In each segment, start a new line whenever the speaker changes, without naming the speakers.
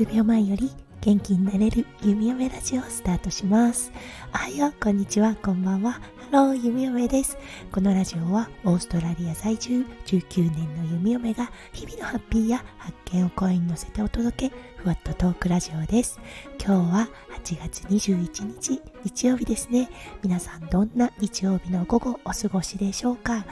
数秒前より元気になれる弓嫁ラジオをスタートします。おはよう、こんにちは、こんばんは。ハロー、弓嫁です。このラジオはオーストラリア在住19年の弓嫁が日々のハッピーや発見を声に乗せてお届け、ふわっとトークラジオです。今日は8月21日、日曜日ですね。皆さんどんな日曜日の午後お過ごしでしょうか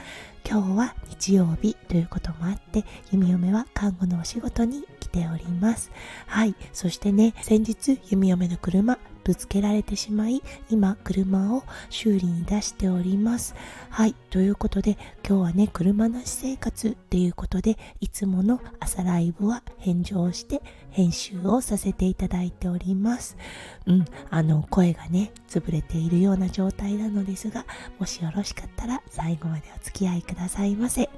今日は日曜日ということもあって、弓嫁は看護のお仕事にております。はい。そしてね、先日、弓嫁の車、ぶつけられてしまい、今、車を修理に出しております。はい。ということで、今日はね、車なし生活っていうことで、いつもの朝ライブは返上して、編集をさせていただいております。うん。あの、声がね、潰れているような状態なのですが、もしよろしかったら最後までお付き合いくださいませ。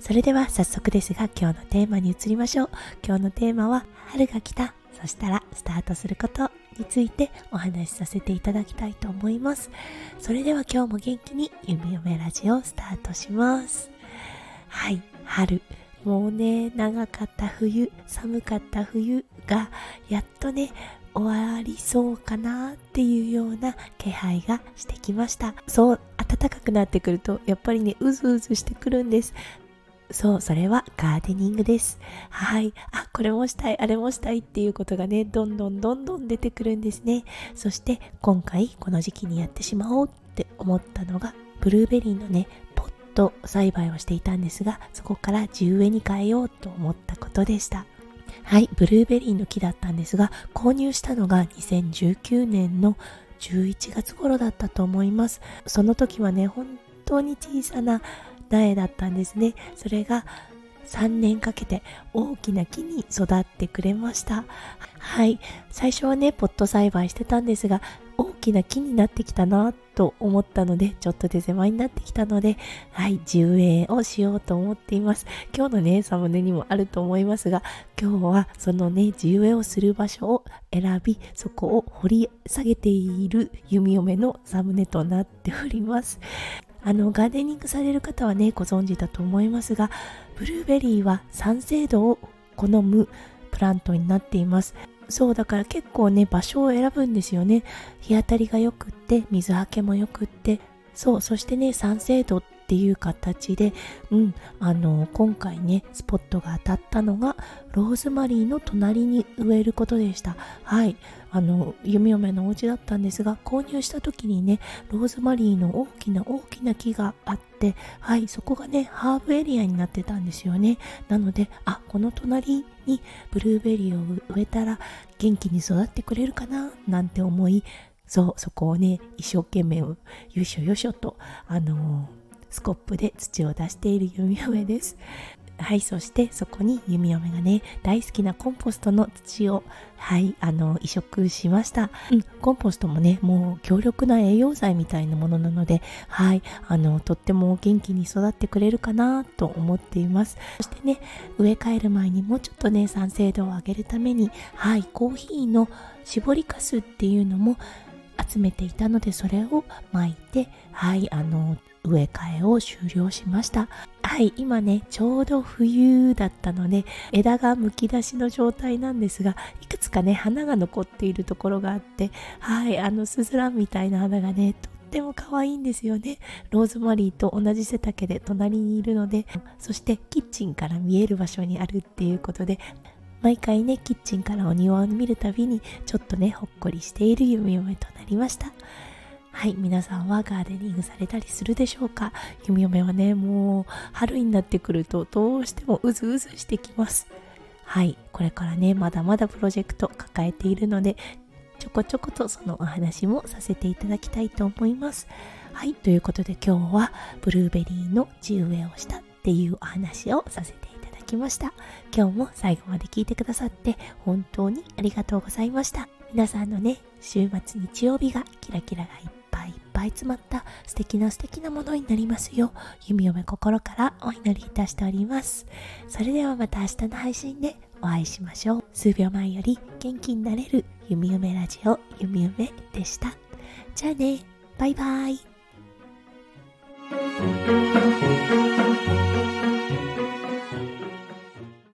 それでは早速ですが今日のテーマに移りましょう。今日のテーマは春が来た。そしたらスタートすることについてお話しさせていただきたいと思います。それでは今日も元気に弓嫁ラジオをスタートします。はい、春。もうね、長かった冬、寒かった冬がやっとね、終わりそうかなっていうような気配がしてきました。そう、暖かくなってくると、やっぱりね、うずうずしてくるんです。そう、それはガーデニングです。はい。あ、これもしたい、あれもしたいっていうことがね、どんどんどんどん出てくるんですね。そして今回この時期にやってしまおうって思ったのが、ブルーベリーのね、ポット栽培をしていたんですが、そこから地植えに変えようと思ったことでした。はい、ブルーベリーの木だったんですが、購入したのが2019年の11月頃だったと思います。その時はね、本当に小さな苗だったんですね。それが3年かけて大きな木に育ってくれました。はい。最初はね、ポット栽培してたんですが、大きな木になってきたなと思ったので、ちょっと手狭になってきたので、はい、地植えをしようと思っています。今日のね、サムネにもあると思いますが、今日はそのね、地植えをする場所を選び、そこを掘り下げている弓嫁のサムネとなっております。あの、ガーデニングされる方はね、ご存知だと思いますが、ブルーベリーは酸性度を好むプラントになっています。そうだから結構ね場所を選ぶんですよね日当たりがよくって水はけもよくってそうそしてね酸性度っていう形で、うん、あの今回ねスポットが当たったのがローズマリーの隣に植えることでした。はい。あの弓嫁のお家だったんですが購入した時にねローズマリーの大きな大きな木があってはいそこがねハーブエリアになってたんですよね。なのであこの隣にブルーベリーを植えたら元気に育ってくれるかななんて思いそうそこをね一生懸命よいしょよいしょとあのースコップで土を出している弓嫁です。はい、そしてそこに弓嫁がね、大好きなコンポストの土を、はい、あの、移植しました。うん、コンポストもね、もう強力な栄養剤みたいなものなので、はい、あの、とっても元気に育ってくれるかなと思っています。そしてね、植え替える前にもうちょっとね、酸性度を上げるために、はい、コーヒーの搾りかすっていうのも集めていたので、それを巻いて、はい、あの、植え替えを終了しました。はい、今ね、ちょうど冬だったので、枝がむき出しの状態なんですが、いくつかね、花が残っているところがあって、はい、あのスズランみたいな花がね、とっても可愛いんですよね。ローズマリーと同じ背丈で隣にいるので、そしてキッチンから見える場所にあるっていうことで、毎回ね、キッチンからお庭を見るたびに、ちょっとね、ほっこりしている弓嫁となりました。はい、皆さんはガーデニングされたりするでしょうか？弓嫁はね、もう春になってくるとどうしてもうずうずしてきます。はい、これからね、まだまだプロジェクト抱えているので、ちょこちょことそのお話もさせていただきたいと思います。はい、ということで今日はブルーベリーの地植えをしたっていうお話をさせていただきますきました。今日も最後まで聞いてくださって本当にありがとうございました。皆さんのね、週末日曜日がキラキラがいっぱいいっぱい詰まった素敵な素敵なものになりますよう弓嫁心からお祈りいたしております。それではまた明日の配信でお会いしましょう。数秒前より元気になれる弓嫁ラジオ弓嫁でした。じゃあね。バイバイ。